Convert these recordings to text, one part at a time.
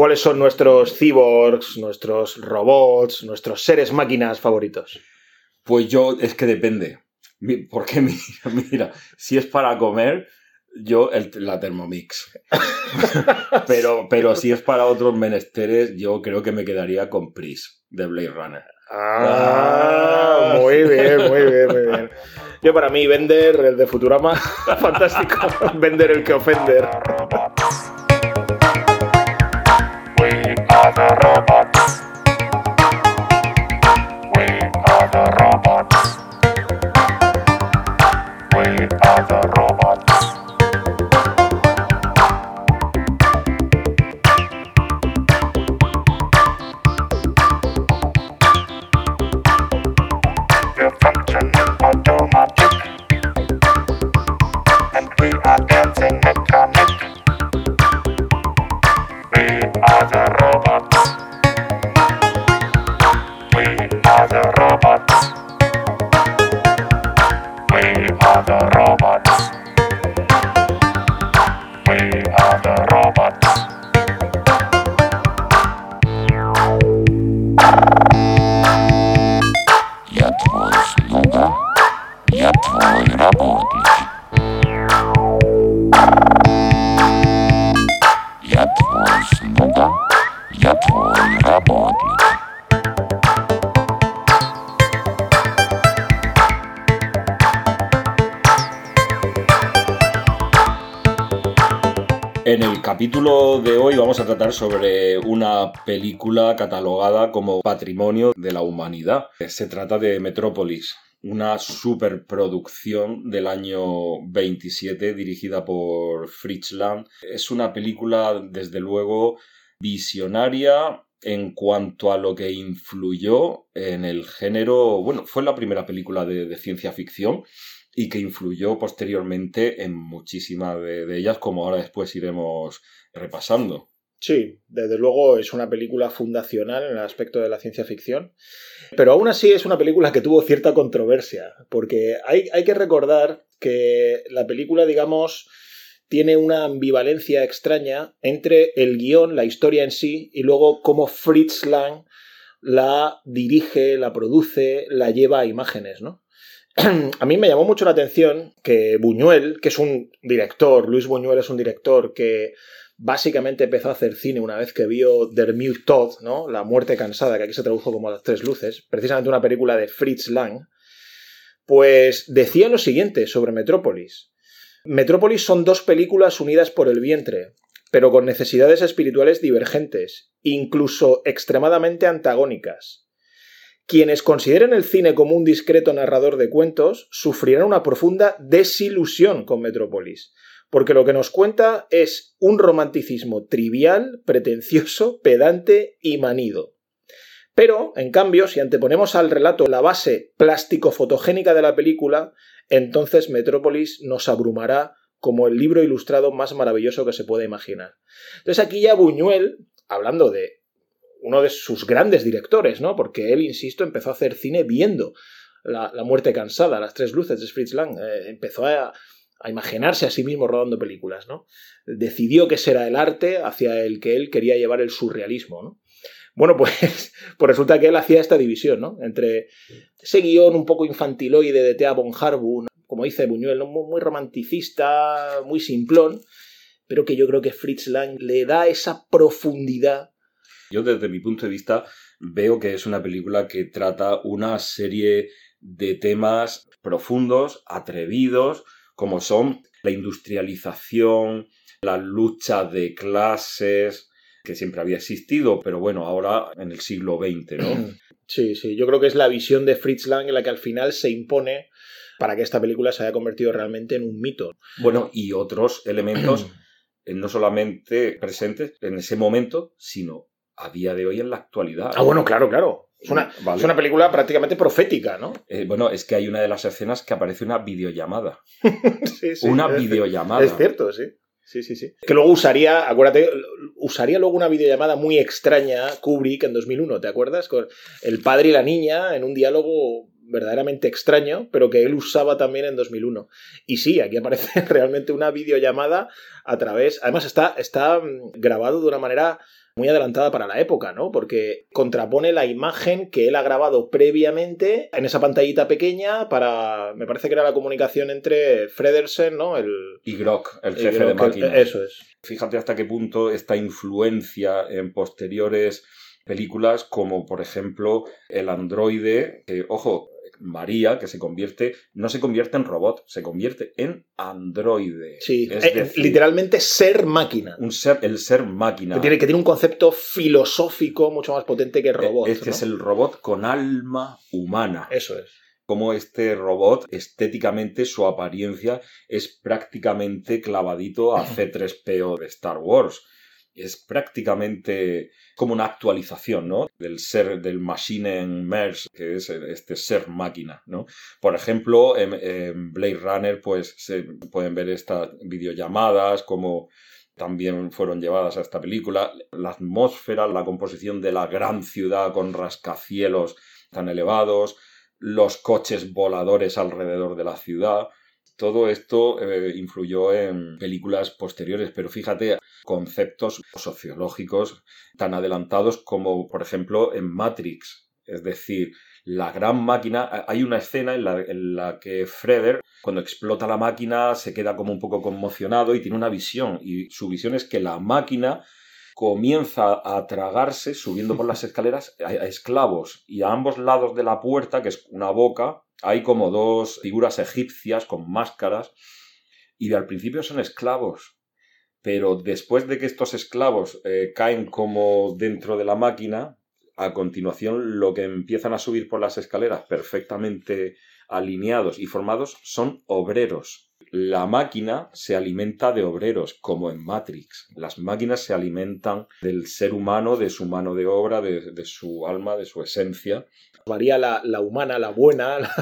¿cuáles son nuestros cyborgs, nuestros robots, nuestros seres máquinas favoritos? Pues yo, es que depende. Porque mira, mira, si es para comer, yo el, la Thermomix. pero, pero si es para otros menesteres, yo creo que me quedaría con Pris de Blade Runner. Ah, muy bien, muy bien, muy bien. Yo para mí, Vender, el de Futurama, fantástico. Vender el que ofender. Música sobre una película catalogada como patrimonio de la humanidad. Se trata de Metrópolis, una superproducción del año 27 dirigida por Fritz Lang. Es una película, desde luego, visionaria en cuanto a lo que influyó en el género. Bueno, fue la primera película de, ciencia ficción y que influyó posteriormente en muchísimas de ellas, como ahora después iremos repasando. Sí, desde luego es una película fundacional en el aspecto de la ciencia ficción, pero aún así es una película que tuvo cierta controversia, porque hay, hay que recordar que la película, digamos, tiene una ambivalencia extraña entre el guion, la historia en sí, y luego cómo Fritz Lang la dirige, la produce, la lleva a imágenes, ¿no? a mí me llamó mucho la atención que Buñuel, que es un director, Luis Buñuel es un director que básicamente empezó a hacer cine una vez que vio Der Mute Todd, ¿no? La muerte cansada, que aquí se tradujo como Las Tres Luces, precisamente una película de Fritz Lang, pues decía lo siguiente sobre Metrópolis. Metrópolis son dos películas unidas por el vientre, pero con necesidades espirituales divergentes, incluso extremadamente antagónicas. Quienes consideren el cine como un discreto narrador de cuentos sufrirán una profunda desilusión con Metrópolis, porque lo que nos cuenta es un romanticismo trivial, pretencioso, pedante y manido. Pero, en cambio, si anteponemos al relato la base plástico-fotogénica de la película, entonces Metrópolis nos abrumará como el libro ilustrado más maravilloso que se pueda imaginar. Entonces aquí ya Buñuel, hablando de uno de sus grandes directores, ¿no? Porque él, insisto, empezó a hacer cine viendo la, muerte cansada, las tres luces de Fritz Lang. Eh, empezó a, a, imaginarse a sí mismo rodando películas, ¿no? Decidió que ese era el arte hacia el que él quería llevar el surrealismo, ¿no? Bueno, pues, pues resulta que él hacía esta división, ¿no? Entre ese guion un poco infantiloide de Thea von Harbu, como dice Buñuel, ¿no? muy romanticista, muy simplón, pero que yo creo que Fritz Lang le da esa profundidad yo desde mi punto de vista veo que es una película que trata una serie de temas profundos, atrevidos, como son la industrialización, la lucha de clases, que siempre había existido, pero bueno, ahora en el siglo XX, ¿no? Sí, sí, yo creo que es la visión de Fritz Lang en la que al final se impone para que esta película se haya convertido realmente en un mito. Bueno, y otros elementos no solamente presentes en ese momento, sino a día de hoy en la actualidad. Ah, bueno, claro, claro. Es una, vale. es una película prácticamente profética, ¿no? Eh, bueno, es que hay una de las escenas que aparece una videollamada. sí, sí, una videollamada. Es cierto, sí. Sí, sí, sí. Que luego usaría, acuérdate, usaría luego una videollamada muy extraña Kubrick en 2001, ¿te acuerdas? Con el padre y la niña en un diálogo verdaderamente extraño, pero que él usaba también en 2001. Y sí, aquí aparece realmente una videollamada a través, además está, está mm, grabado de una manera muy adelantada para la época, ¿no? Porque contrapone la imagen que él ha grabado previamente en esa pantallita pequeña para, me parece que era la comunicación entre Fredersen, ¿no? El, Y Grok, el jefe de el- máquinas. Eso es. Fíjate hasta qué punto esta influencia en posteriores películas, como por ejemplo el androide, que, ojo, María, que se convierte, no se convierte en robot, se convierte en androide. Sí, es eh, decir, literalmente ser máquina. un ser, el ser máquina. Que tiene, que tiene un concepto filosófico mucho más potente que robot. Este ¿no? es el robot con alma humana. Eso es. Como este robot, estéticamente, su apariencia es prácticamente clavadito a C3PO de Star Wars. Es prácticamente como una actualización, ¿no? Del ser, del machine en merge, que es este ser máquina, ¿no? Por ejemplo, en, en Blade Runner, pues se pueden ver estas videollamadas, como también fueron llevadas a esta película. La atmósfera, la composición de la gran ciudad con rascacielos tan elevados, los coches voladores alrededor de la ciudad. Todo esto eh, influyó en películas posteriores, pero fíjate, conceptos sociológicos tan adelantados como, por ejemplo, en Matrix. Es decir, la gran máquina. Hay una escena en la, en la que Freder, cuando explota la máquina, se queda como un poco conmocionado y tiene una visión. Y su visión es que la máquina comienza a tragarse, subiendo por las escaleras, a, a esclavos. Y a ambos lados de la puerta, que es una boca, hay como dos figuras egipcias con máscaras. Y al principio son esclavos. Pero después de que estos esclavos eh, caen como dentro de la máquina, a continuación lo que empiezan a subir por las escaleras perfectamente alineados y formados son obreros. La máquina se alimenta de obreros, como en Matrix. Las máquinas se alimentan del ser humano, de su mano de obra, de, de su alma, de su esencia. María la, la humana, la buena, la-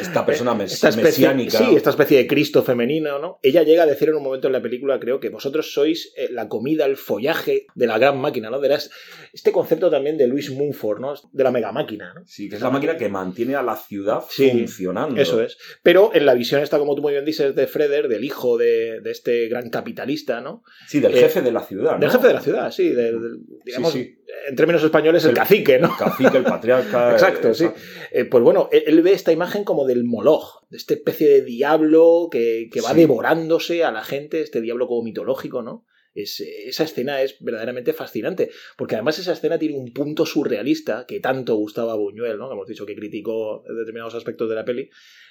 Esta persona mes- esta especie, mesiánica. sí, esta especie de Cristo femenino, ¿no? Ella llega a decir en un momento en la película, creo, que vosotros sois eh, la comida, el follaje de la gran máquina, ¿no? De las- este concepto también de Luis Mumford, ¿no? De la mega máquina, ¿no? Sí, que es la máquina que mantiene a la ciudad Sí, funcionando. Eso es. Pero en la visión esta, como tú muy bien dices, de Freder, del hijo de, de este gran capitalista, ¿no? Sí, del Eh, jefe de la ciudad. ¿no? Del jefe de la ciudad, sí. del- del- digamos, sí. en términos españoles, el, El- cacique, ¿no? El cacique, el patriarca. Exacto, eh, sí. Eh, pues bueno, él, él ve esta imagen como del Moloch, de esta especie de diablo que, que va Sí. devorándose a la gente, este diablo como mitológico, ¿no? Es, esa escena es verdaderamente fascinante, porque además esa escena tiene un punto surrealista que tanto gustaba a Buñuel, ¿no? Hemos dicho que criticó determinados aspectos de la peli,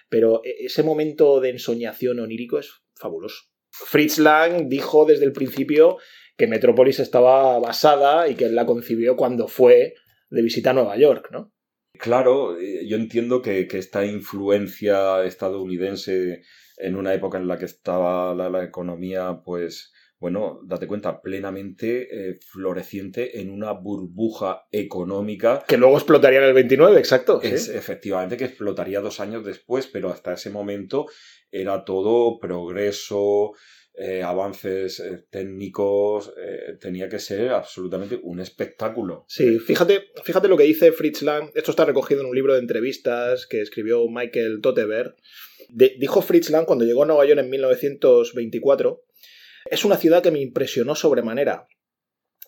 pero e- ese momento de ensoñación onírico es fabuloso. Fritz Lang dijo desde el principio que Metrópolis estaba basada y que él la concibió cuando fue de visita a Nueva York, ¿no? Claro, eh, yo entiendo que, esta influencia estadounidense en una época en la que estaba la economía, pues, bueno, date cuenta, plenamente eh, floreciente en una burbuja económica. Que luego explotaría en el 29, exacto. sí. Es efectivamente que explotaría dos años después, pero hasta ese momento era todo progreso, eh, avances eh, técnicos, eh, tenía que ser absolutamente un espectáculo. Sí, fíjate, fíjate lo que dice Fritz Lang. Esto está recogido en un libro de entrevistas que escribió Michael Toteberg. De- dijo Fritz Lang cuando llegó a Nueva York en 1924: Es una ciudad que me impresionó sobremanera.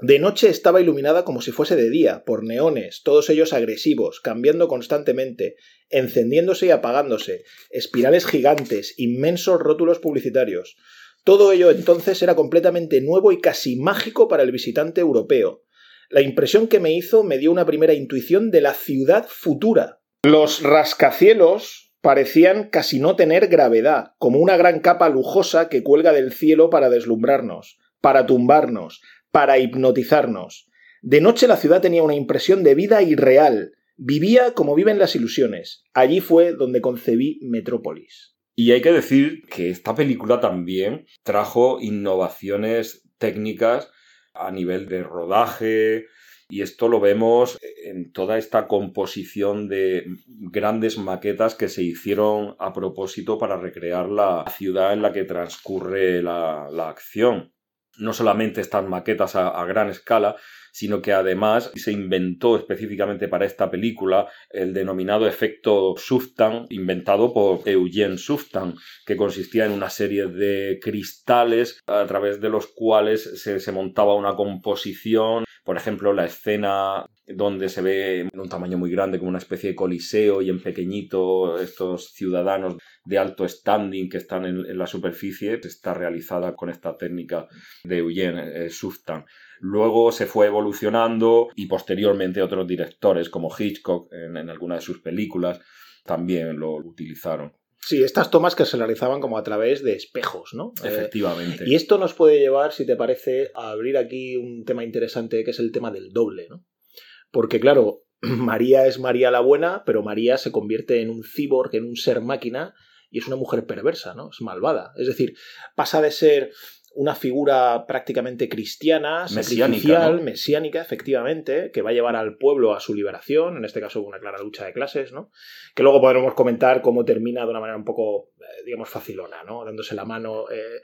De noche estaba iluminada como si fuese de día, por neones, todos ellos agresivos, cambiando constantemente, encendiéndose y apagándose, espirales gigantes, inmensos rótulos publicitarios. Todo ello entonces era completamente nuevo y casi mágico para el visitante europeo. La impresión que me hizo me dio una primera intuición de la ciudad futura. Los rascacielos parecían casi no tener gravedad, como una gran capa lujosa que cuelga del cielo para deslumbrarnos, para tumbarnos, para hipnotizarnos. De noche la ciudad tenía una impresión de vida irreal. Vivía como viven las ilusiones. Allí fue donde concebí Metrópolis. Y hay que decir que esta película también trajo innovaciones técnicas a nivel de rodaje, y esto lo vemos en toda esta composición de grandes maquetas que se hicieron a propósito para recrear la ciudad en la que transcurre la, acción. no solamente estas maquetas a, gran escala, sino que además se inventó específicamente para esta película el denominado efecto Suftan, inventado por Eugene Suftan, que consistía en una serie de cristales a través de los cuales se montaba una composición. Por ejemplo, la escena donde se ve en un tamaño muy grande como una especie de coliseo y en pequeñito estos ciudadanos de alto standing que están en, la superficie está realizada con esta técnica de Eugene eh. Luego se fue evolucionando y posteriormente otros directores como Hitchcock en, en alguna de sus películas también lo utilizaron. Sí, estas tomas que se realizaban como a través de espejos, ¿no? Eh, Efectivamente. y esto nos puede llevar, si te parece, a abrir aquí un tema interesante que es el tema del doble, ¿no? Porque claro, María es María la buena, pero María se convierte en un cyborg, en un ser máquina, y es una mujer perversa, ¿no? Es malvada. Es decir, pasa de ser una figura prácticamente cristiana, Mesiánica, sacrificial, ¿no? mesiánica, efectivamente, que va a llevar al pueblo a su liberación, en este caso una clara lucha de clases, ¿no? Que luego podremos comentar cómo termina de una manera un poco, eh, digamos, facilona, ¿no? Dándose la mano. eh,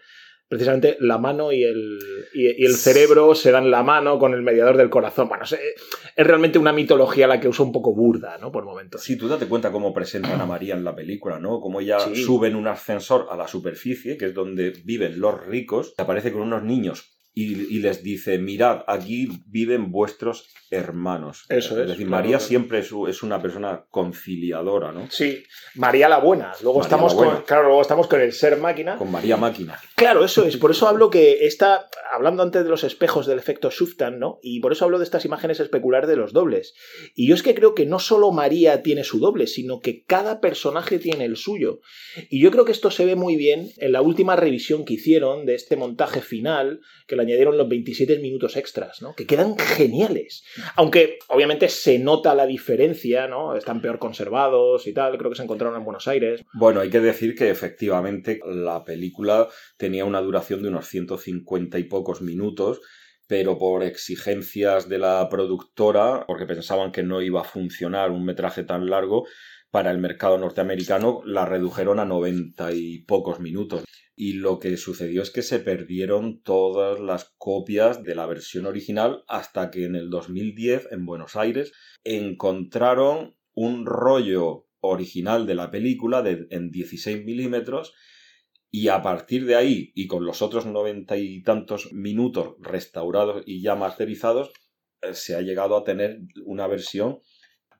precisamente la mano y el, y, y el cerebro se dan la mano con el mediador del corazón. Bueno, es, es realmente una mitología la que usa un poco burda, ¿no? Por momentos. Sí, tú date cuenta cómo presentan a María en la película, ¿no? Cómo ella Sí. sube en un ascensor a la superficie, que es donde viven los ricos, aparece con unos niños y, y les dice, mirad, aquí viven vuestros hermanos. Eso es, decir, claro, María claro. siempre es, es una persona conciliadora, ¿no? Sí, María la buena. Luego María estamos la buena. con, claro, luego estamos con el ser máquina. Con María Máquina. Claro, eso es. Por eso hablo que está hablando antes de los espejos del efecto Suftan, ¿no? Y por eso hablo de estas imágenes especulares de los dobles. Y yo es que creo que no solo María tiene su doble, sino que cada personaje tiene el suyo. Y yo creo que esto se ve muy bien en la última revisión que hicieron de este montaje final, que le añadieron los 27 minutos extras, ¿no? Que quedan geniales. Aunque obviamente se nota la diferencia, ¿no? Están peor conservados y tal. Creo que se encontraron en Buenos Aires. Bueno, hay que decir que efectivamente la película tenía una duración de unos 150 y pocos minutos, pero por exigencias de la productora, porque pensaban que no iba a funcionar un metraje tan largo, para el mercado norteamericano la redujeron a 90 y pocos minutos. Y lo que sucedió es que se perdieron todas las copias de la versión original hasta que en el 2010 en Buenos Aires encontraron un rollo original de la película de, en 16 milímetros y a partir de ahí y con los otros noventa y tantos minutos restaurados y ya masterizados eh, se ha llegado a tener una versión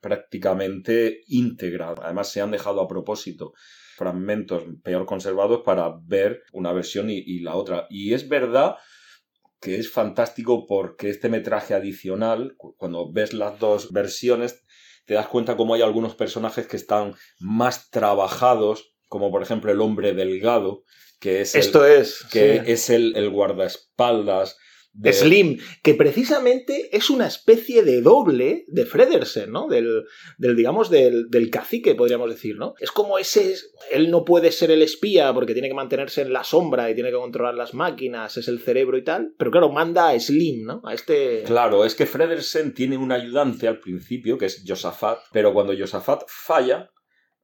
prácticamente íntegra. Además se han dejado a propósito fragmentos peor conservados para ver una versión y, y la otra. Y es verdad que es fantástico porque este metraje adicional, cu- cuando ves las dos versiones, te das cuenta cómo hay algunos personajes que están más trabajados, como por ejemplo el hombre delgado, que es el, Esto es. que sí. es el, el guardaespaldas de, Slim, que precisamente es una especie de doble de Fredersen, ¿no? Del, del digamos, del, del cacique, podríamos decir, ¿no? Es como ese, él no puede ser el espía porque tiene que mantenerse en la sombra y tiene que controlar las máquinas, es el cerebro y tal, pero claro, manda a Slim, ¿no? A este... Claro, es que Fredersen tiene un ayudante al principio, que es Josafat, pero cuando Josafat falla,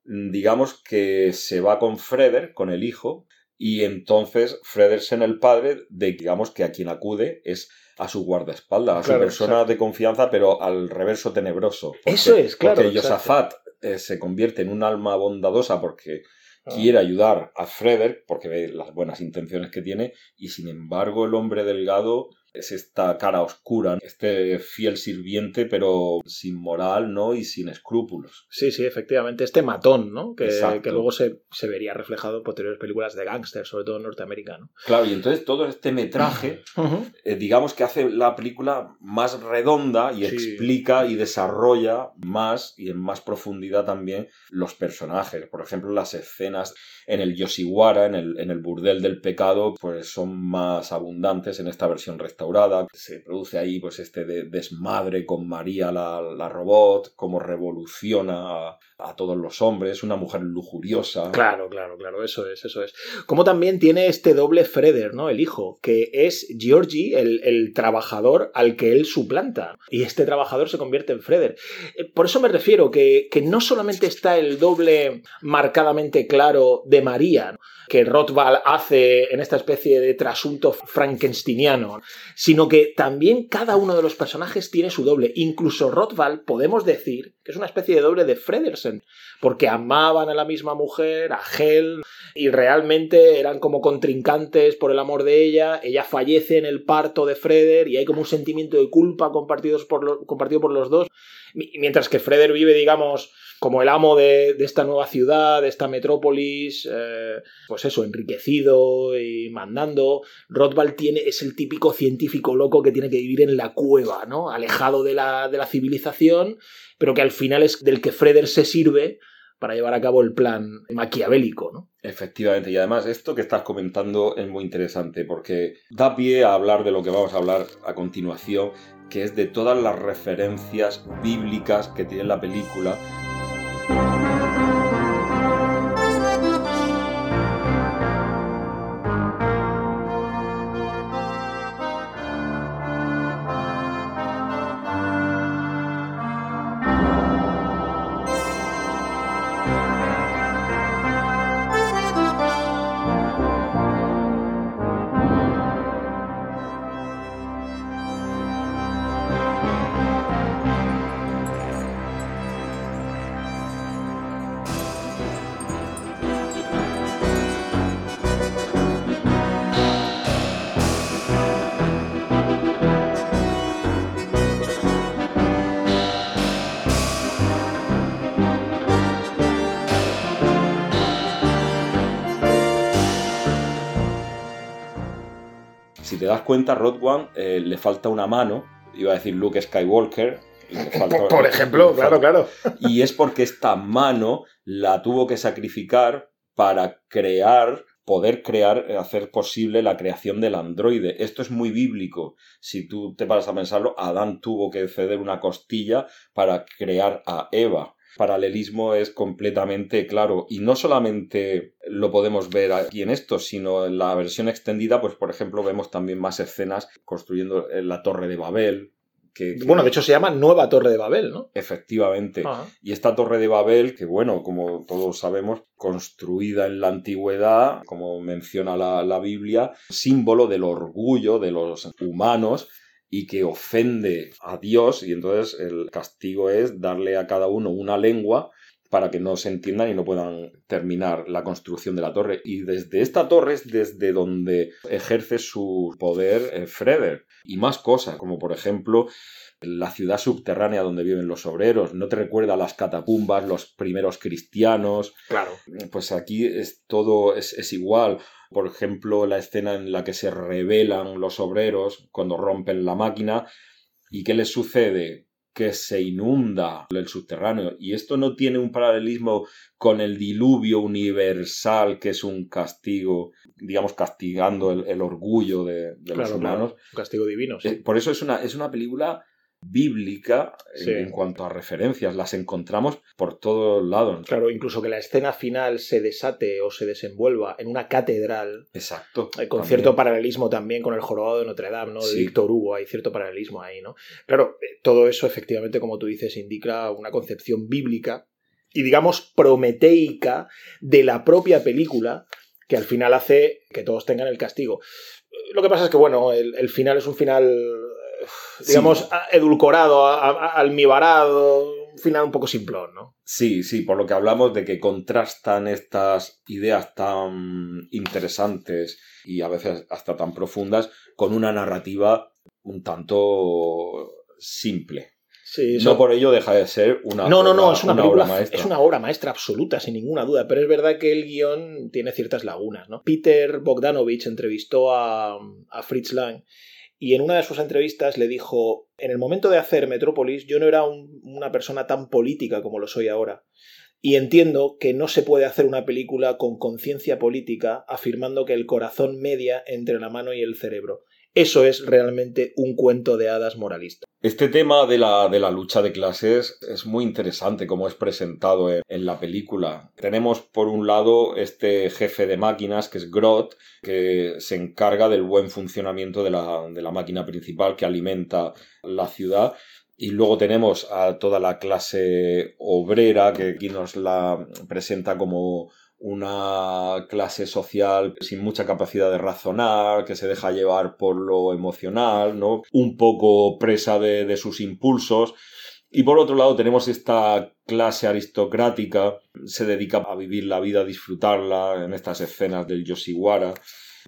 mm, digamos que se va con Freder, con el hijo, y entonces Fredersen, el padre, de, digamos que a quien acude es a su guardaespaldas, a su persona exacto. de confianza, pero al reverso tenebroso. Porque- Eso es, claro, Porque. Josafat eh, se convierte en un alma bondadosa porque Ah. quiere ayudar a Freder, porque ve las buenas intenciones que tiene, y sin embargo el hombre delgado es esta cara oscura, este fiel sirviente, pero sin moral, ¿no? Y sin escrúpulos. Sí, sí, efectivamente, este matón, ¿no? Que, que luego se, se vería reflejado en posteriores películas de gángster, sobre todo en Norteamérica, ¿no? Claro, y entonces todo este metraje, eh, digamos que hace la película más redonda y Sí. explica y desarrolla más y en más profundidad también los personajes. Por ejemplo, las escenas en el Yoshiwara, en el, en el burdel del pecado, pues son más abundantes en esta versión restaurada. Restaurada. Se produce ahí pues este de- desmadre con María la, robot, cómo revoluciona a, todos los hombres, una mujer lujuriosa. Claro, claro, claro, eso es, eso es. Como también tiene este doble Freder, ¿no? El hijo, que es Georgie, el, el trabajador al que él suplanta. Y este trabajador se convierte en Freder. Eh, Por eso me refiero que, que no solamente está el doble marcadamente claro de María, que Rothbard hace en esta especie de trasunto frankensteiniano, sino que también cada uno de los personajes tiene su doble. Incluso Rothbard podemos decir que es una especie de doble de Fredersen, porque amaban a la misma mujer, a Hel, y realmente eran como contrincantes por el amor de ella. Ella fallece en el parto de Freder y hay como un sentimiento de culpa por compartido por los dos. Mi- Mientras que Freder vive, digamos, como el amo de, de esta nueva ciudad, de esta metrópolis, eh, pues eso, enriquecido y mandando. Rothbard tiene, es el típico científico loco que tiene que vivir en la cueva, ¿no? Alejado de la, de la civilización, pero que al final es del que Freder se sirve para llevar a cabo el plan maquiavélico, ¿no? Efectivamente, y además esto que estás comentando es muy interesante porque da pie a hablar de lo que vamos a hablar a continuación, que es de todas las referencias bíblicas que tiene la película. Te das cuenta, Rod One eh, le falta una mano, iba a decir Luke Skywalker. falta- Por, por ejemplo, claro, claro. Y es porque esta mano la tuvo que sacrificar para crear, poder crear, eh, hacer posible la creación del androide. Esto es muy bíblico. Si tú te paras a pensarlo, Adán tuvo que ceder una costilla para crear a Eva. Paralelismo es completamente claro y no solamente lo podemos ver aquí en esto, sino en la versión extendida, pues por ejemplo vemos también más escenas construyendo eh, la torre de Babel. Que, que- Bueno, de hecho se llama Nueva Torre de Babel, ¿no? efectivamente. Ajá. Y esta torre de Babel, que bueno, como todos sabemos, construida en la antigüedad, como menciona la, la Biblia, símbolo del orgullo de los humanos y que ofende a Dios y entonces el castigo es darle a cada uno una lengua para que no se entiendan y no puedan terminar la construcción de la torre. Y desde esta torre es desde donde ejerce su poder eh, Freder. Y más cosas, como por ejemplo la ciudad subterránea donde viven los obreros, no te recuerda las catacumbas, los primeros cristianos, Claro. pues aquí es todo es, es igual. Por ejemplo, la escena en la que se rebelan los obreros cuando rompen la máquina y qué les sucede que se inunda el subterráneo y esto no tiene un paralelismo con el diluvio universal que es un castigo digamos castigando el, el orgullo de, de los humanos claro. Un castigo divino, sí. eh, Por eso es una, es una película bíblica en, Sí. en cuanto a referencias. Las encontramos por todos lados. Claro, incluso que la escena final se desate o se desenvuelva en una catedral, Exacto. eh, con también. cierto paralelismo también con el jorobado de Notre Dame, ¿no? De Sí. Víctor Hugo, hay cierto paralelismo ahí, ¿no? Claro, eh, todo eso efectivamente, como tú dices, indica una concepción bíblica y digamos prometeica de la propia película que al final hace que todos tengan el castigo. Lo que pasa es que, bueno, el, el final es un final, digamos, Sí. edulcorado, almibarado, un final un poco simplón, ¿no? Sí, sí, por lo que hablamos de que contrastan estas ideas tan interesantes y a veces hasta tan profundas con una narrativa un tanto simple. Sí, No por ello deja de ser una, No, no, obra- no, es una, obra película, maestra. es una obra maestra absoluta, sin ninguna duda, pero es verdad que el guion tiene ciertas lagunas, ¿no? Peter Bogdanovich entrevistó a, a Fritz Lang y en una de sus entrevistas le dijo, en el momento de hacer Metrópolis yo no era un- una persona tan política como lo soy ahora. Y entiendo que no se puede hacer una película con conciencia política afirmando que el corazón media entre la mano y el cerebro. Eso es realmente un cuento de hadas moralista. Este tema de la, de la lucha de clases es muy interesante como es presentado en, la película. Tenemos por un lado este jefe de máquinas que es Groth, que se encarga del buen funcionamiento de la, de la máquina principal que alimenta la ciudad. Y luego tenemos a toda la clase obrera, que aquí nos la presenta como una clase social sin mucha capacidad de razonar, que se deja llevar por lo emocional, ¿no? Un poco presa de, de sus impulsos. Y por otro lado tenemos esta clase aristocrática, se dedica a vivir la vida, a disfrutarla en estas escenas del Yoshiwara,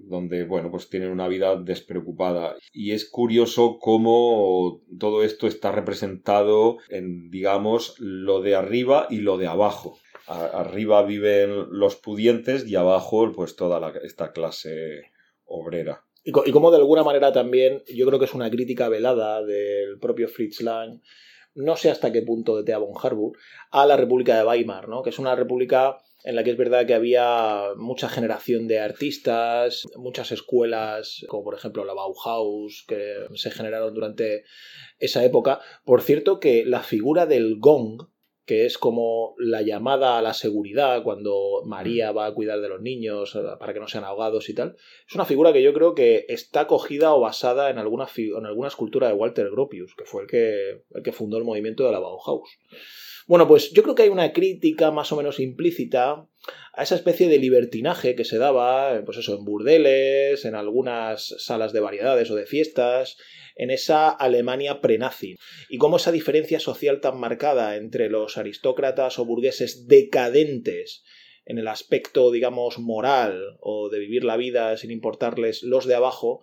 donde, bueno, pues tienen una vida despreocupada. Y es curioso cómo todo esto está representado en, digamos, lo de arriba y lo de abajo arriba viven los pudientes y abajo pues toda esta clase obrera. Y, y, como de alguna manera también yo creo que es una crítica velada del propio Fritz Lang, no sé hasta qué punto de Thea von Harburg, a la República de Weimar, ¿no? que es una república en la que es verdad que había mucha generación de artistas, muchas escuelas, como por ejemplo la Bauhaus, que se generaron durante esa época. Por cierto que la figura del gong, que es como la llamada a la seguridad cuando María va a cuidar de los niños eh, para que no sean ahogados y tal. Es una figura que yo creo que está cogida o basada en alguna, en alguna escultura de Walter Gropius, que fue el que, el que fundó el movimiento de la Bauhaus. Bueno, pues yo creo que hay una crítica más o menos implícita a esa especie de libertinaje que se daba, pues eso, en burdeles, en algunas salas de variedades o de fiestas, en esa Alemania prenazi. Y cómo esa diferencia social tan marcada entre los aristócratas o burgueses decadentes en el aspecto, digamos, moral o de vivir la vida sin importarles los de abajo,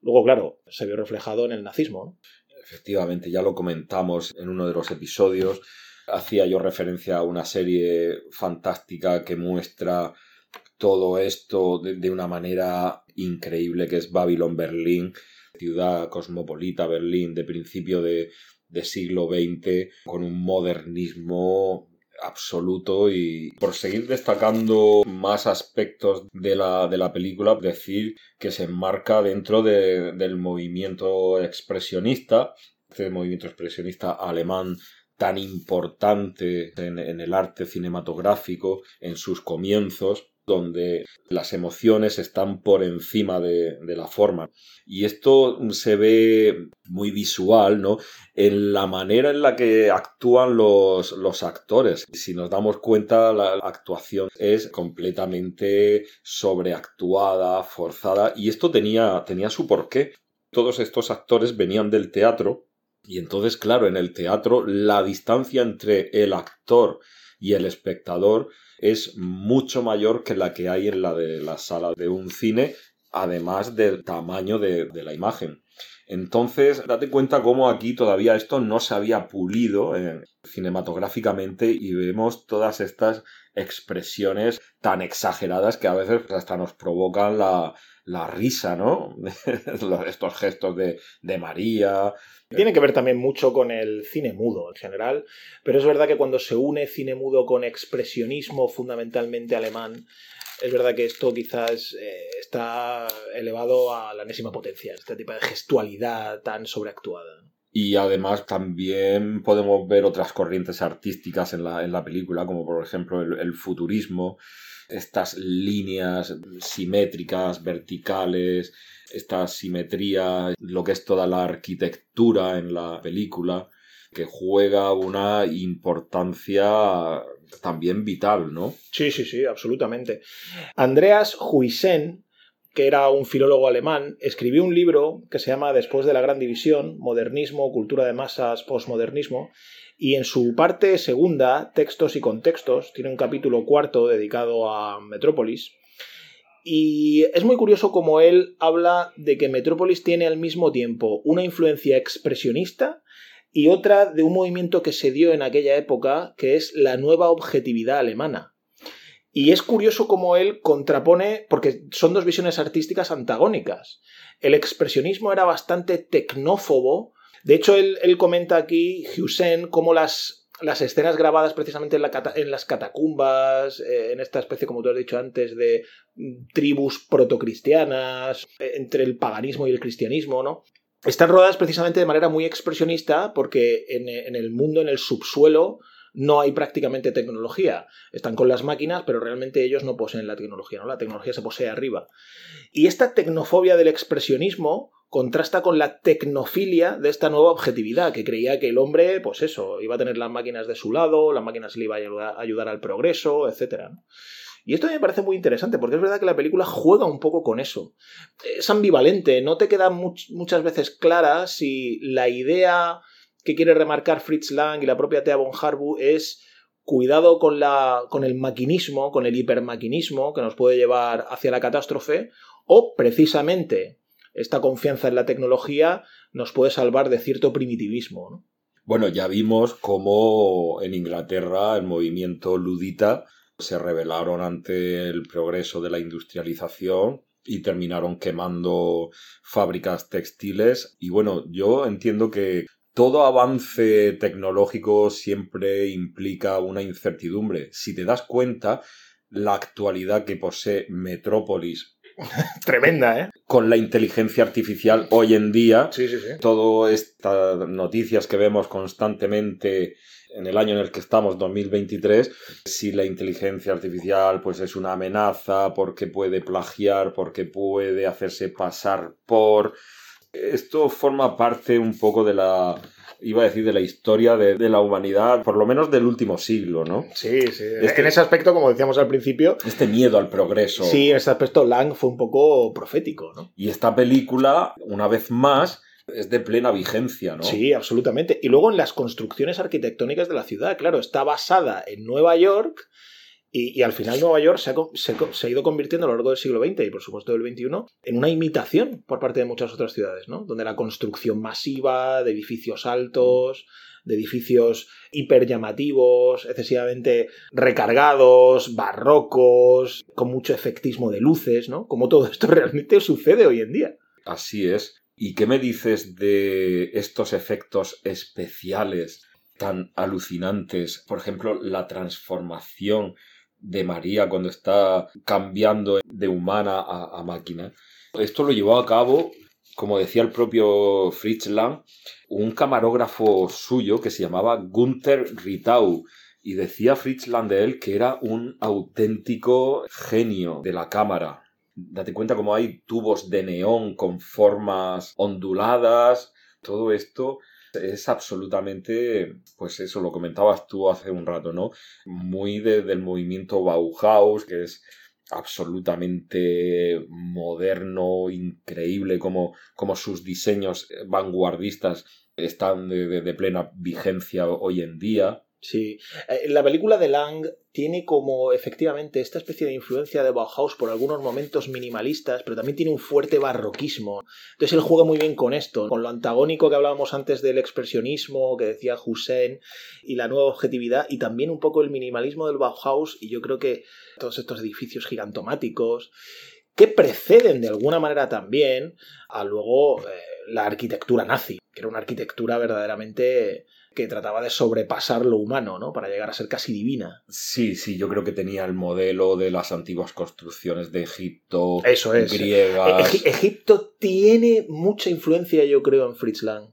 luego, claro, se vio reflejado en el nazismo. Efectivamente, ya lo comentamos en uno de los episodios. Hacía yo referencia a una serie fantástica que muestra todo esto de, de una manera increíble, que es Babylon Berlín, ciudad cosmopolita, Berlín, de principio de, de siglo XX, con un modernismo absoluto. Y por seguir destacando más aspectos de la, de la película, decir que se enmarca dentro de, del movimiento expresionista, este movimiento expresionista alemán tan importante en, el arte cinematográfico en sus comienzos, donde las emociones están por encima de, de, la forma. Y esto se ve muy visual, ¿no? En la manera en la que actúan los, los actores. Si nos damos cuenta, la actuación es completamente sobreactuada, forzada, y esto tenía, tenía su porqué. Todos estos actores venían del teatro, y entonces, claro, en el teatro la distancia entre el actor y el espectador es mucho mayor que la que hay en la de la sala de un cine, además del tamaño de, de la imagen. Entonces, date cuenta cómo aquí todavía esto no se había pulido eh, cinematográficamente y vemos todas estas expresiones tan exageradas que a veces hasta nos provocan la, la risa, ¿no? Estos gestos de, de María, tiene que ver también mucho con el cine mudo en general, pero es verdad que cuando se une cine mudo con expresionismo fundamentalmente alemán, es verdad que esto quizás eh, está elevado a la enésima potencia, este tipo de gestualidad tan sobreactuada. Y además también podemos ver otras corrientes artísticas en la, en la película, como por ejemplo el, el futurismo, estas líneas simétricas, verticales, esta simetría, lo que es toda la arquitectura en la película, que juega una importancia también vital, ¿no? Sí, sí, sí, absolutamente. Andreas Huysen, que era un filólogo alemán, escribió un libro que se llama Después de la Gran División, Modernismo, Cultura de Masas, Postmodernismo, y en su parte segunda, Textos y Contextos, tiene un capítulo cuarto dedicado a Metrópolis, y es muy curioso como él habla de que Metrópolis tiene al mismo tiempo una influencia expresionista y otra de un movimiento que se dio en aquella época, que es la nueva objetividad alemana. Y es curioso como él contrapone, porque son dos visiones artísticas antagónicas. El expresionismo era bastante tecnófobo. De hecho, él, él comenta aquí, Hussein, cómo las las escenas grabadas precisamente en, las catacumbas, eh, en esta especie, como tú has dicho antes, de mm, tribus protocristianas, eh, entre el paganismo y el cristianismo, ¿no? Están rodadas precisamente de manera muy expresionista porque en, en el mundo, en el subsuelo, no hay prácticamente tecnología. Están con las máquinas, pero realmente ellos no poseen la tecnología, ¿no? La tecnología se posee arriba. Y esta tecnofobia del expresionismo contrasta con la tecnofilia de esta nueva objetividad, que creía que el hombre, pues eso, iba a tener las máquinas de su lado, las máquinas le iban a ayudar, al progreso, etc. Y esto me parece muy interesante, porque es verdad que la película juega un poco con eso. Es ambivalente, no te queda much- muchas veces clara si la idea que quiere remarcar Fritz Lang y la propia Thea von Harbu es cuidado con, la, con el maquinismo, con el hipermaquinismo que nos puede llevar hacia la catástrofe, o precisamente esta confianza en la tecnología nos puede salvar de cierto primitivismo. ¿no? Bueno, ya vimos cómo en Inglaterra el movimiento ludita se rebelaron ante el progreso de la industrialización y terminaron quemando fábricas textiles. Y bueno, yo entiendo que todo avance tecnológico siempre implica una incertidumbre. Si te das cuenta, la actualidad que posee Metrópolis Tremenda, ¿eh? con la inteligencia artificial hoy en día, Sí, sí, sí. todas estas noticias que vemos constantemente en el año en el que estamos, 2023, si la inteligencia artificial pues es una amenaza porque puede plagiar, porque puede hacerse pasar por... Esto forma parte un poco de la, iba a decir, de la historia de, de la humanidad, por lo menos del último siglo, ¿no? Sí, sí. Este- En ese aspecto, como decíamos al principio, Este miedo al progreso. sí, en ese aspecto Lang fue un poco profético, ¿no? Y esta película, una vez más, es de plena vigencia, ¿no? Sí, absolutamente. Y luego en las construcciones arquitectónicas de la ciudad, claro, está basada en Nueva York y, al final Nueva York se ha, se ha ido convirtiendo a lo largo del siglo XX y por supuesto del XXI en una imitación por parte de muchas otras ciudades, ¿no? Donde la construcción masiva de edificios altos, de edificios hiper llamativos, excesivamente recargados, barrocos, con mucho efectismo de luces, ¿no? Como todo esto realmente sucede hoy en día. Así es. ¿Y qué me dices de estos efectos especiales tan alucinantes? Por ejemplo, la transformación de María cuando está cambiando de humana a, máquina. Esto lo llevó a cabo, como decía el propio Fritz Lang, un camarógrafo suyo que se llamaba Gunther Ritau. Y decía Fritz Lang de él que era un auténtico genio de la cámara. Date cuenta cómo hay tubos de neón con formas onduladas. Todo esto es absolutamente, pues eso, lo comentabas tú hace un rato, ¿no? Muy de- del movimiento Bauhaus, que es absolutamente moderno, increíble, como, como sus diseños vanguardistas están de plena vigencia hoy en día. Sí, Eh, la película de Lang tiene como efectivamente esta especie de influencia de Bauhaus por algunos momentos minimalistas, pero también tiene un fuerte barroquismo. Entonces él juega muy bien con esto, con lo antagónico que hablábamos antes del expresionismo, que decía Hussein, y la nueva objetividad, y también un poco el minimalismo del Bauhaus, y yo creo que todos estos edificios gigantomáticos, que preceden de alguna manera también a luego eh, la arquitectura nazi, que era una arquitectura verdaderamente que trataba de sobrepasar lo humano, ¿no? Para llegar a ser casi divina. Sí, sí, yo creo que tenía el modelo de las antiguas construcciones de Egipto, Eso es. griegas. Egi- Egipto tiene mucha influencia, yo creo, en Fritz Lang.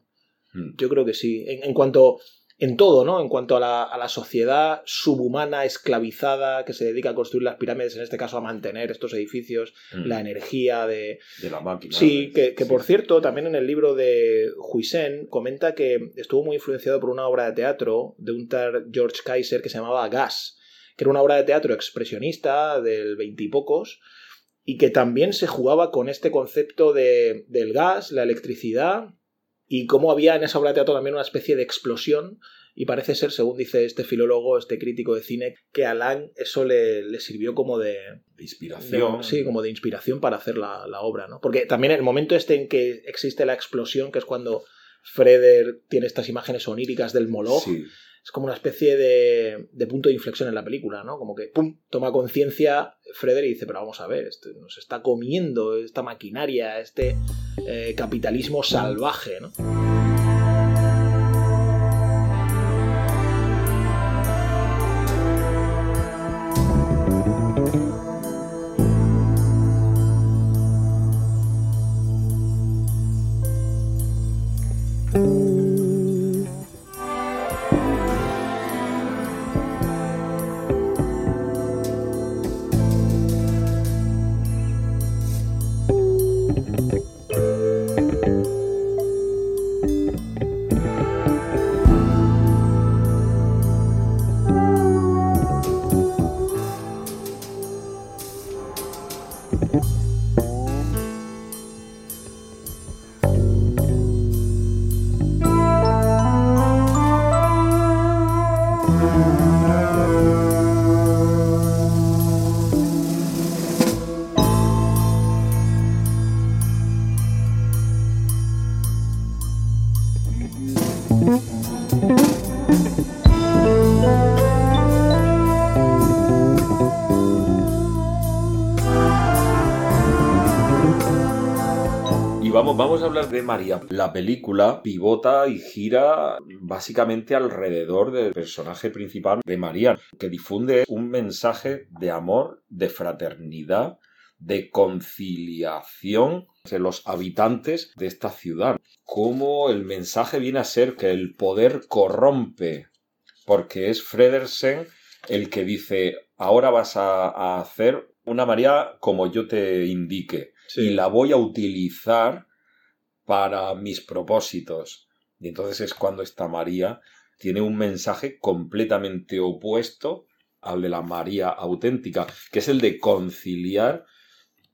Mm. Yo creo que sí. En, en cuanto. En todo, ¿no? En cuanto a la, a la sociedad subhumana, esclavizada, que se dedica a construir las pirámides, en este caso a mantener estos edificios, Mm. la energía de, de la máquina. Sí, que, que Sí. por cierto, también en el libro de Huisen comenta que estuvo muy influenciado por una obra de teatro de un tal George Kaiser que se llamaba Gas, que era una obra de teatro expresionista del veintipocos y que también se jugaba con este concepto de, del gas, la electricidad y cómo había en esa obra de teatro también una especie de explosión y parece ser, según dice este filólogo, este crítico de cine, que a Lang eso le, le sirvió como de, inspiración. de- sí, como de inspiración para hacer la, la obra, ¿no? Porque también el momento este en que existe la explosión, que es cuando Freder tiene estas imágenes oníricas del Moloch, Sí. Es como una especie de, de punto de inflexión en la película, ¿no? Como que, ¡pum!, toma conciencia Freder y dice, pero vamos a ver, esto nos está comiendo esta maquinaria, este eh, capitalismo salvaje, ¿no? Vamos a hablar de María. La película pivota y gira básicamente alrededor del personaje principal de María, que difunde un mensaje de amor, de fraternidad, de conciliación entre los habitantes de esta ciudad. Cómo el mensaje viene a ser que el poder corrompe, porque es Fredersen el que dice, ahora vas a, a hacer una María como yo te indique y la voy a utilizar para mis propósitos. Y entonces es cuando esta María tiene un mensaje completamente opuesto al de la María auténtica, que es el de conciliar,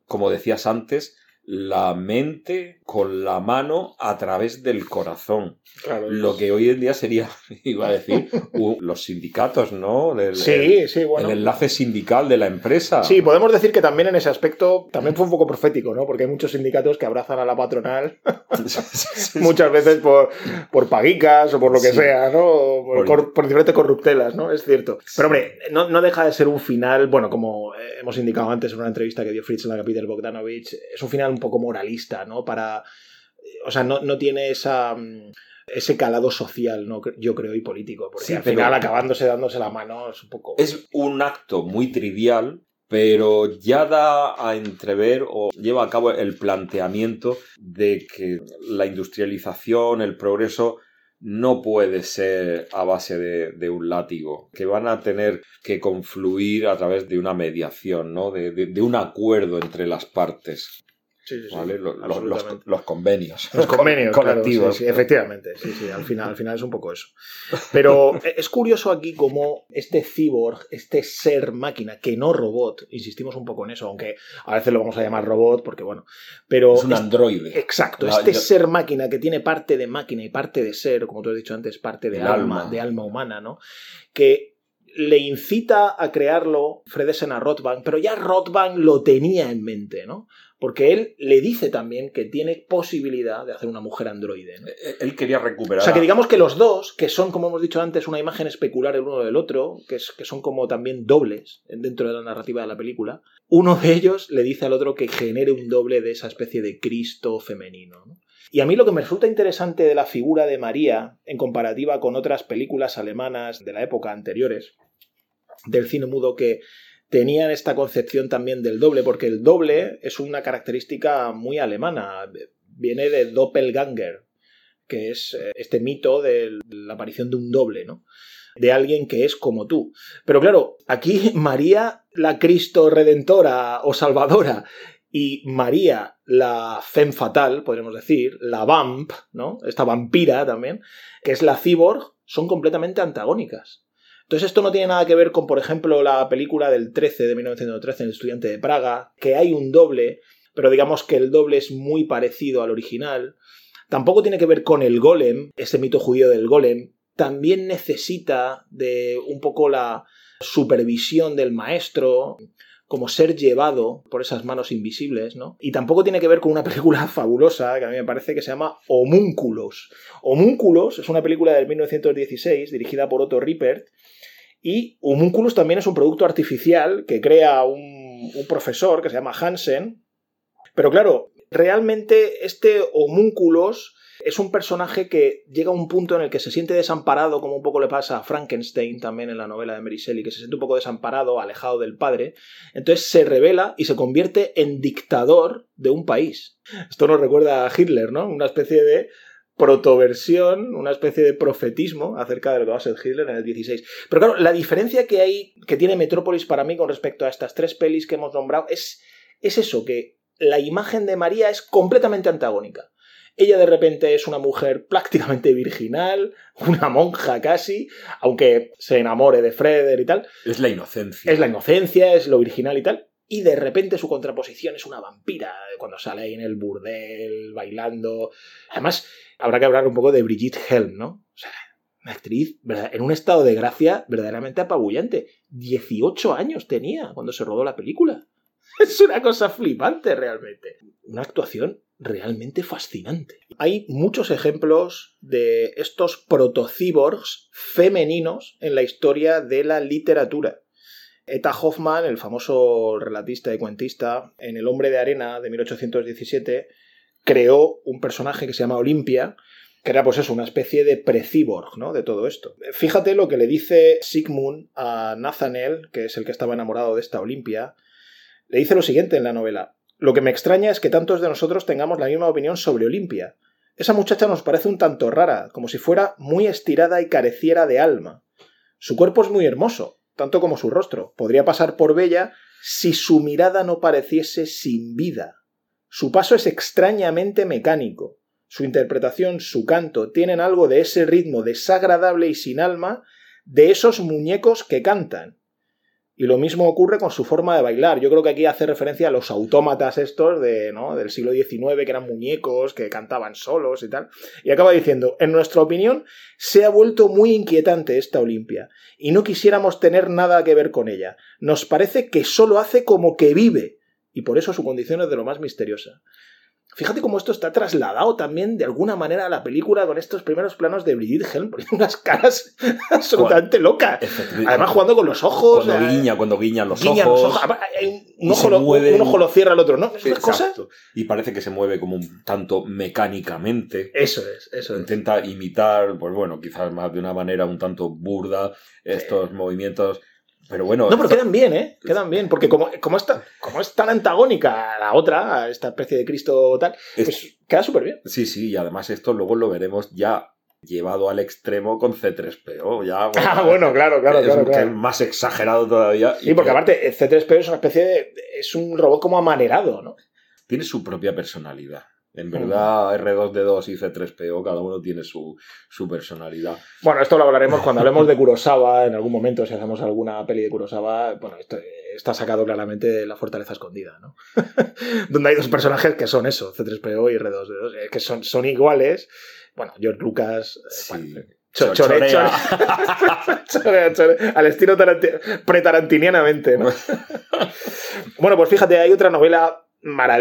como decías antes, la mente con la mano a través del corazón. Claro, Lo que hoy en día sería, iba a decir, los sindicatos, ¿no? Del- Sí, el, sí, bueno. el enlace sindical de la empresa. Sí, podemos decir que también en ese aspecto también fue un poco profético, ¿no? Porque hay muchos sindicatos que abrazan a la patronal muchas veces por, por paguicas o por lo que Sí. sea, ¿no? O Por, Por- por diferentes corruptelas, ¿no? Es cierto. Pero hombre, no, no deja de ser un final, bueno, como eh, hemos indicado antes en una entrevista que dio Fritz en la capital Bogdanovich, es un final un poco moralista, ¿no? Para. O sea, no, no tiene esa. mm, ese calado social, ¿no? yo creo, y político. Porque Sí, al final acabándose dándose la mano es un poco. Es un acto muy trivial, pero ya da a entrever o lleva a cabo el planteamiento de que la industrialización, el progreso, no puede ser a base de, de un látigo, que van a tener que confluir a través de una mediación, ¿no? de, de- de un acuerdo entre las partes, Sí, sí, sí, ¿vale? Lo- lo- los, convenios. Los convenios, colectivos. sí, efectivamente, sí, sí, al final, al final es un poco eso. Pero es curioso aquí cómo este cyborg, este ser máquina, que no robot, insistimos un poco en eso, aunque a veces lo vamos a llamar robot, porque bueno, pero... Es un androide. Exacto, este yo- ser máquina que tiene parte de máquina y parte de ser, como tú has dicho antes, parte de alma. de alma humana, ¿no? Que le incita a crearlo Fredesen a Rothbard, pero ya Rothbard lo tenía en mente, ¿no? Porque él le dice también que tiene posibilidad de hacer una mujer androide. ¿no? Eh, Él quería recuperar. O sea, que digamos que los dos, que son, como hemos dicho antes, una imagen especular el uno del otro, que, es, que son como también dobles dentro de la narrativa de la película, uno de ellos le dice al otro que genere un doble de esa especie de Cristo femenino. ¿no? Y a mí lo que me resulta interesante de la figura de María, en comparativa con otras películas alemanas de la época anteriores, del cine mudo que tenían esta concepción también del doble, porque el doble es una característica muy alemana, viene de Doppelganger, que es eh, este mito de la aparición de un doble, ¿no? De alguien que es como tú. Pero claro, aquí María, la Cristo redentora o salvadora, y María, la femme fatal, podríamos decir, la vamp, ¿no? Esta vampira también, que es la cyborg, son completamente antagónicas. Entonces esto no tiene nada que ver con, por ejemplo, la película del 13 de 1913, El estudiante de Praga, que hay un doble, pero digamos que el doble es muy parecido al original. Tampoco tiene que ver con el golem, ese mito judío del golem. También necesita de un poco la supervisión del maestro, como ser llevado por esas manos invisibles, ¿no? Y tampoco tiene que ver con una película fabulosa que a mí me parece que se llama Homúnculos. Homúnculos es una película del 1916 dirigida por Otto Rippert y Homúnculos también es un producto artificial que crea un, profesor que se llama Hansen. Pero claro, realmente este Homúnculos es un personaje que llega a un punto en el que se siente desamparado, como un poco le pasa a Frankenstein también en la novela de Mary Shelley, que se siente un poco desamparado, alejado del padre. Entonces se revela y se convierte en dictador de un país. Esto nos recuerda a Hitler, ¿no? Una especie de protoversión, una especie de profetismo acerca de lo que va a ser Hitler en el 16. Pero claro, la diferencia que hay, que tiene Metrópolis para mí con respecto a estas tres pelis que hemos nombrado, es, es eso, que la imagen de María es completamente antagónica. Ella de repente es una mujer prácticamente virginal, una monja casi, aunque se enamore de Freder y tal. Es la inocencia. Es la inocencia, es lo virginal y tal. Y de repente su contraposición es una vampira, cuando sale en el burdel, bailando. Además, habrá que hablar un poco de Brigitte Helm, ¿no? O sea, una actriz en un estado de gracia verdaderamente apabullante. 18 años tenía cuando se rodó la película. Es una cosa flipante realmente. Una actuación realmente fascinante. Hay muchos ejemplos de estos protocíborgs femeninos en la historia de la literatura. Eta Hoffman, el famoso relatista y cuentista, en El hombre de arena de 1817, creó un personaje que se llama Olimpia, que era pues eso, una especie de pre-cyborg, ¿no? De todo esto. Fíjate lo que le dice Sigmund a Nathaniel, que es el que estaba enamorado de esta Olimpia. Le dice lo siguiente en la novela. Lo que me extraña es que tantos de nosotros tengamos la misma opinión sobre Olimpia. Esa muchacha nos parece un tanto rara, como si fuera muy estirada y careciera de alma. Su cuerpo es muy hermoso, tanto como su rostro. Podría pasar por bella si su mirada no pareciese sin vida. Su paso es extrañamente mecánico. Su interpretación, su canto, tienen algo de ese ritmo desagradable y sin alma de esos muñecos que cantan. Y lo mismo ocurre con su forma de bailar. Yo creo que aquí hace referencia a los autómatas estos de, ¿no? del siglo XIX, que eran muñecos, que cantaban solos y tal. Y acaba diciendo, en nuestra opinión, se ha vuelto muy inquietante esta Olimpia, y no quisiéramos tener nada que ver con ella. Nos parece que solo hace como que vive, y por eso su condición es de lo más misteriosa. Fíjate cómo esto está trasladado también de alguna manera a la película con estos primeros planos de Brigitte Helm poniendo unas caras absolutamente locas. Además jugando con los ojos. Cuando guiña, cuando guiña los guiña ojos. los ojos. Un, ojo lo, mueve un ojo lo cierra el otro, ¿no? Exacto. Y parece que se mueve como un tanto mecánicamente. Eso es, eso es. Intenta imitar, pues bueno, quizás más de una manera un tanto burda estos movimientos. Pero bueno, No, pero esto- quedan bien, ¿eh? Quedan bien, porque como, como, está, como es tan antagónica a la otra, a esta especie de Cristo tal, es- pues queda súper bien. sí, sí, y además esto luego lo veremos ya llevado al extremo con C3PO. Ya, Ah, bueno, claro, claro, es, claro. que es más exagerado todavía. Sí, porque que aparte, el C3PO es una especie de. Es un robot como amanerado, ¿no? tiene su propia personalidad. En verdad, R2D2 y C3PO, cada uno tiene su, su personalidad. Bueno, esto lo hablaremos cuando hablemos de Kurosawa en algún momento, si hacemos alguna peli de Kurosawa. Bueno, esto está sacado claramente de la fortaleza escondida, ¿no? Donde hay dos personajes que son eso, C3PO y R2D2, eh, que son, son iguales. Bueno, George Lucas. eh, Sí. bueno, cho- chore- chore- al estilo taranti- pretarantinianamente, ¿no? bueno, pues fíjate, hay otra novela.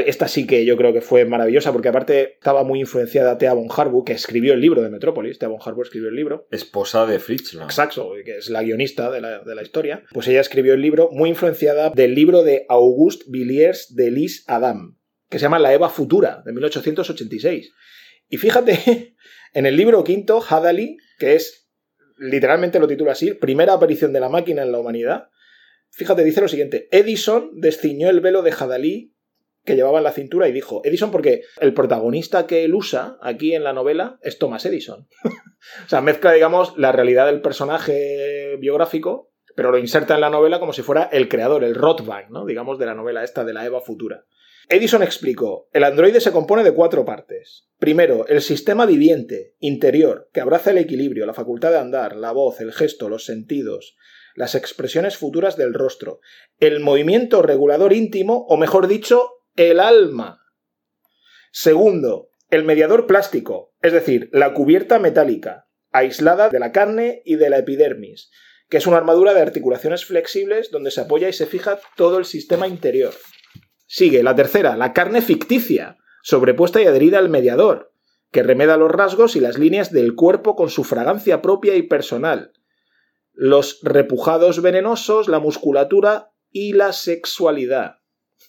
Esta sí que yo creo que fue maravillosa, porque aparte estaba muy influenciada Thea von Harbu, que escribió el libro de Metrópolis. Thea von Harbu escribió el libro. Esposa de Fritzland. Saxo, que es la guionista de la, de la historia, pues ella escribió el libro muy influenciada del libro de Auguste Villiers de Lys Adam, que se llama La Eva Futura, de 1886. Y fíjate, en el libro quinto, Hadali, que es, literalmente lo titula así, primera aparición de la máquina en la humanidad, fíjate, dice lo siguiente, Edison desciñó el velo de Hadalí que llevaba en la cintura y dijo, Edison porque el protagonista que él usa aquí en la novela es Thomas Edison. O sea, mezcla, digamos, la realidad del personaje biográfico, pero lo inserta en la novela como si fuera el creador, el Rothbard, ¿no? Digamos, de la novela esta de la Eva futura. Edison explicó, el androide se compone de cuatro partes. Primero, el sistema viviente, interior, que abraza el equilibrio, la facultad de andar, la voz, el gesto, los sentidos, las expresiones futuras del rostro, el movimiento regulador íntimo, o mejor dicho, el alma. Segundo, el mediador plástico, es decir, la cubierta metálica, aislada de la carne y de la epidermis, que es una armadura de articulaciones flexibles donde se apoya y se fija todo el sistema interior. Sigue la tercera, la carne ficticia, sobrepuesta y adherida al mediador, que remeda los rasgos y las líneas del cuerpo con su fragancia propia y personal. Los repujados venenosos, la musculatura y la sexualidad.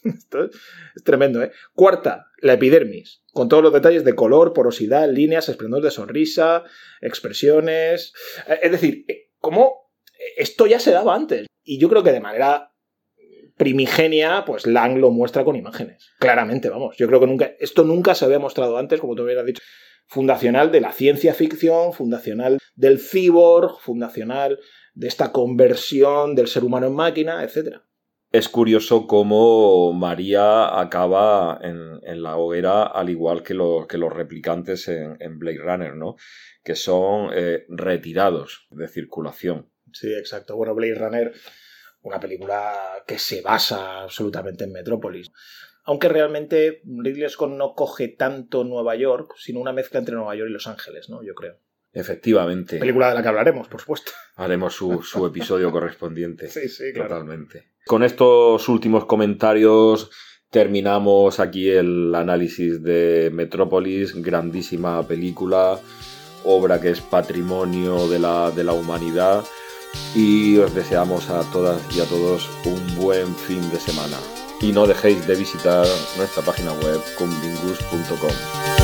Esto es, tremendo, ¿eh? Cuarta, la epidermis, con todos los detalles de color, porosidad, líneas, esplendor de sonrisa, expresiones. Eh, Es decir, eh, ¿cómo esto ya se daba antes? Y yo creo que de manera primigenia, pues Lang lo muestra con imágenes. Claramente, vamos. Yo creo que nunca, esto nunca se había mostrado antes, como tú hubieras dicho. Fundacional de la ciencia ficción, fundacional del cyborg, fundacional de esta conversión del ser humano en máquina, etc. Es curioso cómo María acaba en, en la hoguera al igual que, los- que los replicantes en, en Blade Runner, ¿no? Que son eh, retirados de circulación. Sí, exacto. Bueno, Blade Runner, una película que se basa absolutamente en Metrópolis. Aunque realmente Ridley Scott no coge tanto Nueva York, sino una mezcla entre Nueva York y Los Ángeles, ¿no? Yo creo. Efectivamente, Película de la que hablaremos, por supuesto. haremos su, su episodio correspondiente. Sí, sí, Totalmente. Con estos últimos comentarios terminamos aquí el análisis de Metrópolis, grandísima película, obra que es patrimonio de la, de la humanidad y os deseamos a todas y a todos un buen fin de semana. y no dejéis de visitar nuestra página web cumbingus.com.